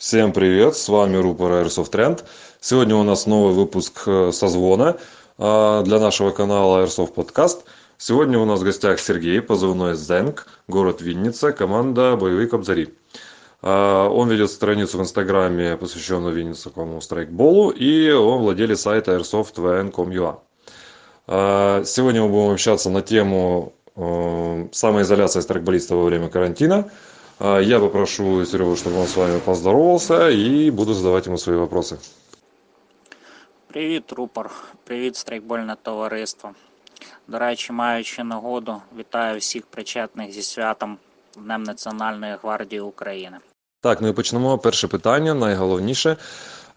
Всем привет, с вами рупор Airsoft Trend. Сегодня у нас новый выпуск э, созвона э, для нашего канала Airsoft Podcast. Сегодня у нас в гостях Сергей, позывной Зенг, город Винница, команда «Боевые кобзари». Э, он ведет страницу в Инстаграме, посвященную Винницкому страйкболу, и он владелец сайта airsoft.vn.com.ua. Сегодня мы будем общаться на тему самоизоляции страйкболиста во время карантина – я попрошу Серегу, чтобы он с вами поздоровался, и буду задавать ему свої вопроси. Привіт, рупор. Привіт, страйкбольне товариство. До речі, маючи нагоду, вітаю всіх причетних зі святом Днем Національної гвардії України. Так, ну і почнемо. Перше питання, найголовніше.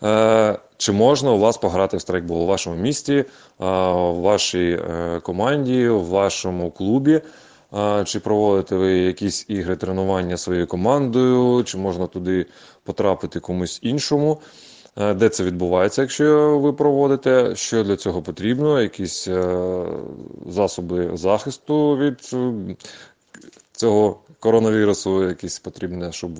Е, чи можна у вас пограти в страйкбол у вашому місті, у вашій е, команді, у вашому клубі? Чи проводите ви якісь ігри тренування своєю командою, чи можна туди потрапити комусь іншому? Де це відбувається, якщо ви проводите? Що для цього потрібно? Якісь е, засоби захисту від е, цього коронавірусу, якісь потрібне, щоб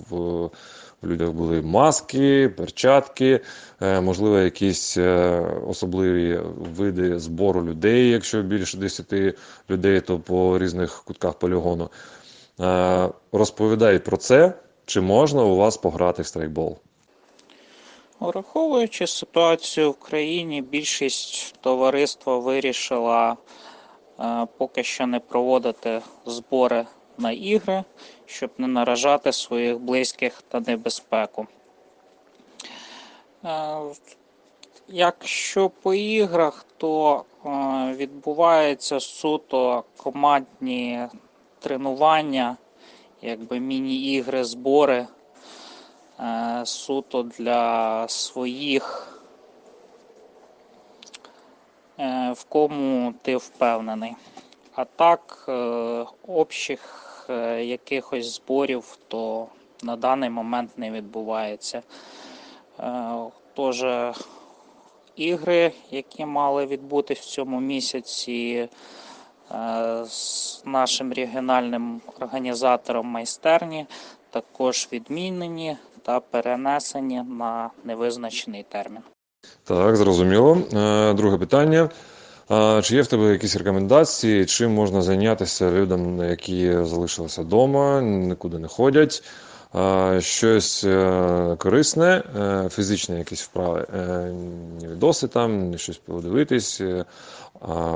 у людях були маски, перчатки, е, можливо, якісь е, особливі види збору людей, якщо більше 10 людей, то по різних кутках полігону. Е, розповідай про це, чи можна у вас пограти в страйкбол? Враховуючи ситуацію в країні, більшість товариства вирішила поки що не проводити збори на ігри, щоб не наражати своїх близьких та небезпеку. Е, якщо по іграх, то е, відбуваються суто командні тренування, якби міні-ігри, збори е, суто для своїх, в кому ти впевнений. А так, общих Е, якихось зборів, то на даний момент не відбувається. Е, тож ігри, які мали відбутись в цьому місяці е, з нашим регіональним організатором майстерні, також відмінені та перенесені на невизначений термін. Так, зрозуміло. Друге питання. Чи є в тебе якісь рекомендації, чим можна зайнятися людям, які залишилися вдома, нікуди не ходять? Щось е, корисне, е, фізичні якісь вправи, е, відоси там, щось подивитись,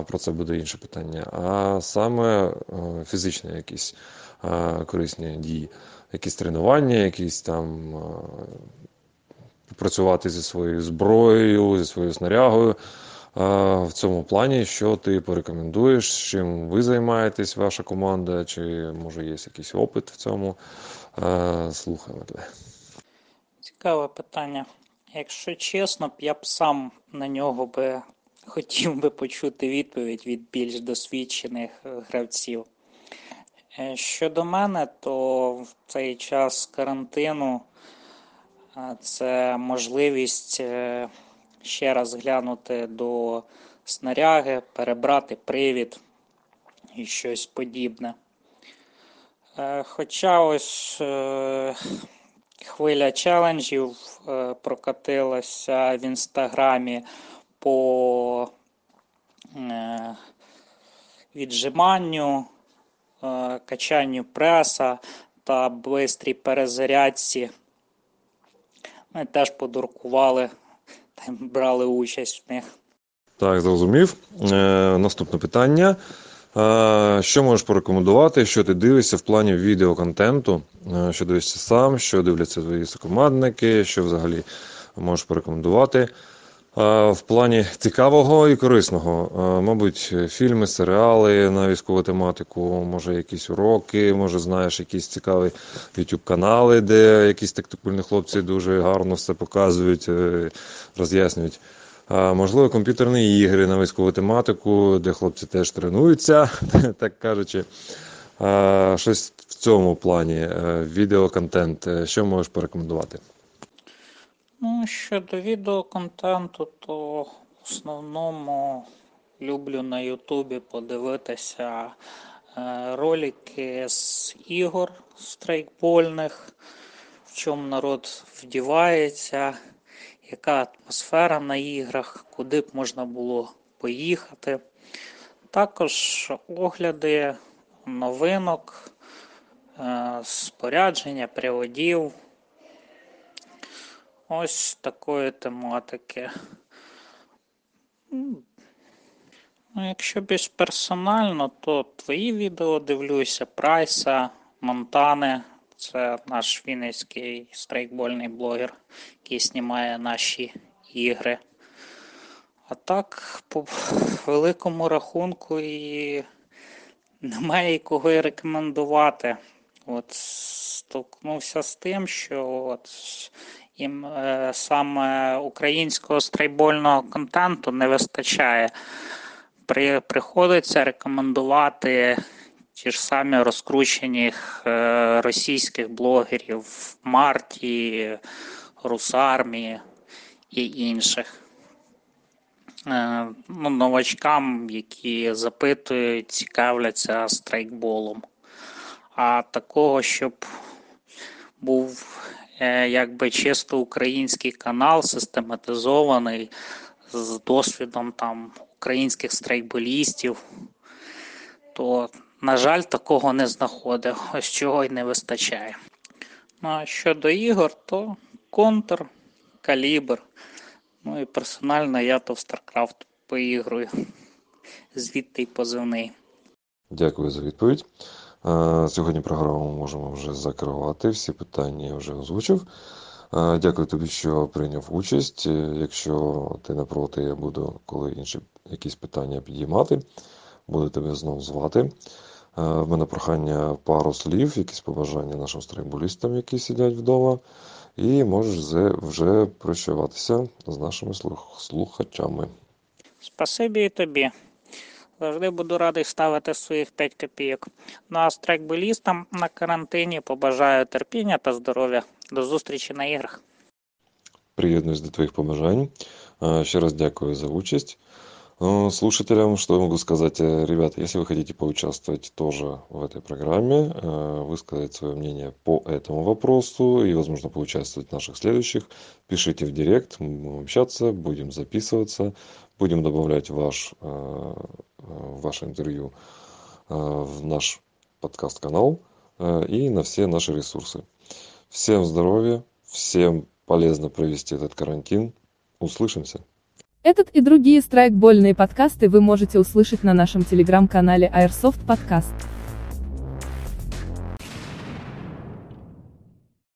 про це буде інше питання. А саме фізичні якісь корисні дії, якісь тренування, якісь там попрацювати зі своєю зброєю, зі своєю снарягою в цьому плані, що ти порекомендуєш, чим ви займаєтесь, ваша команда, чи може є якийсь опит в цьому? Слухаємо тебе. Цікаве питання. Якщо чесно, я б сам на нього би хотів би почути відповідь від більш досвідчених гравців. Е, щодо мене, то в цей час карантину це можливість е, ще раз глянути до снаряги, перебрати привід і щось подібне. Е, хоча ось е, хвиля челенджів е, прокатилася в інстаграмі по віджиманню, качанню преса та бистрій перезарядці. Ми теж подуркували брали участь в них. Так, зрозумів. Е, Наступне питання. Е, Що можеш порекомендувати, що ти дивишся в плані відеоконтенту? Е, що дивишся сам, що дивляться твої сокомандники, що взагалі можеш порекомендувати? Е, в плані цікавого і корисного, е, мабуть, фільми, серіали на військову тематику, може якісь уроки, може знаєш якісь цікаві youtube канали, де якісь тактикульні хлопці дуже гарно все показують, е, роз'яснюють. Можливо, комп'ютерні ігри на військову тематику, де хлопці теж тренуються, так кажучи. Щось в цьому плані відеоконтент, що можеш порекомендувати? Ну, щодо відеоконтенту, то в основному люблю на Ютубі подивитися е, ролики з ігор страйкбольних. В чому народ вдівається, яка атмосфера на іграх, куди б можна було поїхати. Також огляди новинок, е, спорядження, приводів. Ось такої тематики. Ну, якщо більш персонально, то твої відео дивлюся, Прайса, Монтани. Це наш вінницький страйкбольний блогер, який знімає наші ігри. А так, по великому рахунку, і немає кого і рекомендувати. От столкнувся з тим, що от їм е, саме українського страйбольного контенту не вистачає. При, Приходиться рекомендувати ті ж самі розкручені е, російських блогерів Марті, Русармії і інших. Е, ну, Новачкам, які запитують, цікавляться страйкболом. А такого, щоб був якби чисто український канал, систематизований з досвідом там українських страйкболістів, то на жаль, такого не знаходив, ось чого й не вистачає. Ну а щодо ігор, то контр, калібр. Ну і персонально я то в StarCraft поігрую. Звідти й позивний. Дякую за відповідь. Сьогодні програму можемо вже закривати. Всі питання я вже озвучив. Дякую тобі, що прийняв участь. Якщо ти не проти, я буду коли інші якісь питання підіймати, буду тебе знову звати. В мене прохання пару слів, якісь побажання нашим страйкболістам, які сидять вдома, і можеш вже прощаватися з нашими слухачами. Спасибі тобі. Завжди буду радий ставити своїх 5 копійок. Ну а страйкболістам на карантині побажаю терпіння та здоров'я. До зустрічі на іграх. Приєднуюсь до твоих побажань. Ще раз дякую за участь. Слушателям, что я могу сказать? Ребята, если вы хотите поучаствовать тоже в этой программе, высказать свое мнение по этому вопросу и, возможно, поучаствовать в наших следующих, пишите в директ, мы будем общаться, будем записываться, будем добавлять ваш, ваше интервью в наш подкаст-канал и на все наши ресурсы. Всем здоровья, всем полезно провести этот карантин. Услышимся! Этот и другие страйкбольные подкасты вы можете услышать на нашем телеграм-канале Airsoft Podcast.